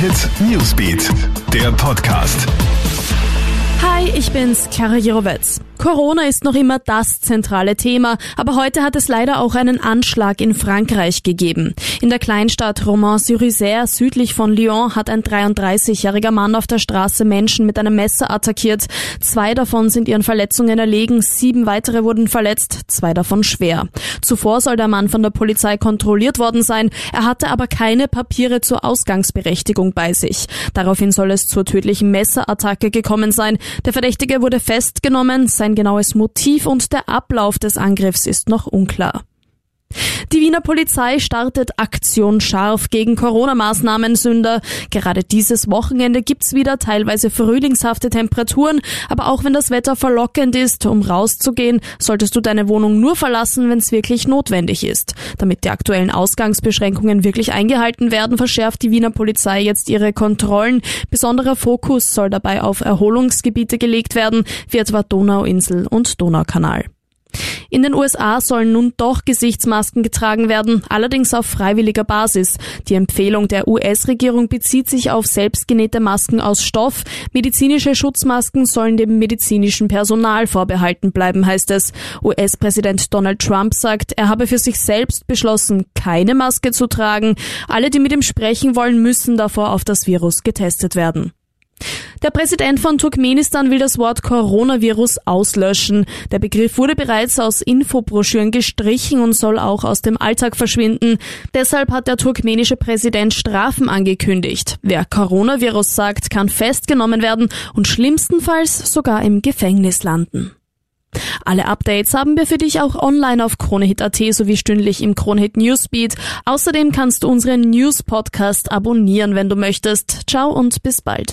Hit Newsbeat, der Podcast. Hi, ich bin's, Clara Jirovetz. Corona ist noch immer das zentrale Thema, aber heute hat es leider auch einen Anschlag in Frankreich gegeben. In der Kleinstadt Romans-sur-Isère südlich von Lyon hat ein 33-jähriger Mann auf der Straße Menschen mit einem Messer attackiert. Zwei davon sind ihren Verletzungen erlegen, sieben weitere wurden verletzt, zwei davon schwer. Zuvor soll der Mann von der Polizei kontrolliert worden sein, er hatte aber keine Papiere zur Ausgangsberechtigung bei sich. Daraufhin soll es zur tödlichen Messerattacke gekommen sein. Der Verdächtige wurde festgenommen, sein genaues Motiv und der Ablauf des Angriffs ist noch unklar. Die Wiener Polizei startet Aktion scharf gegen Corona-Maßnahmen-Sünder. Gerade dieses Wochenende gibt's wieder teilweise frühlingshafte Temperaturen, aber auch wenn das Wetter verlockend ist, um rauszugehen, solltest du deine Wohnung nur verlassen, wenn es wirklich notwendig ist. Damit die aktuellen Ausgangsbeschränkungen wirklich eingehalten werden, verschärft die Wiener Polizei jetzt ihre Kontrollen. Besonderer Fokus soll dabei auf Erholungsgebiete gelegt werden, wie etwa Donauinsel und Donaukanal. In den USA sollen nun doch Gesichtsmasken getragen werden, allerdings auf freiwilliger Basis. Die Empfehlung der US-Regierung bezieht sich auf selbstgenähte Masken aus Stoff. Medizinische Schutzmasken sollen dem medizinischen Personal vorbehalten bleiben, heißt es. US-Präsident Donald Trump sagt, er habe für sich selbst beschlossen, keine Maske zu tragen. Alle, die mit ihm sprechen wollen, müssen davor auf das Virus getestet werden. Der Präsident von Turkmenistan will das Wort Coronavirus auslöschen. Der Begriff wurde bereits aus Infobroschüren gestrichen und soll auch aus dem Alltag verschwinden. Deshalb hat der turkmenische Präsident Strafen angekündigt. Wer Coronavirus sagt, kann festgenommen werden und schlimmstenfalls sogar im Gefängnis landen. Alle Updates haben wir für dich auch online auf KroneHit.at sowie stündlich im KroneHit Newsbeat. Außerdem kannst du unseren News Podcast abonnieren, wenn du möchtest. Ciao und bis bald.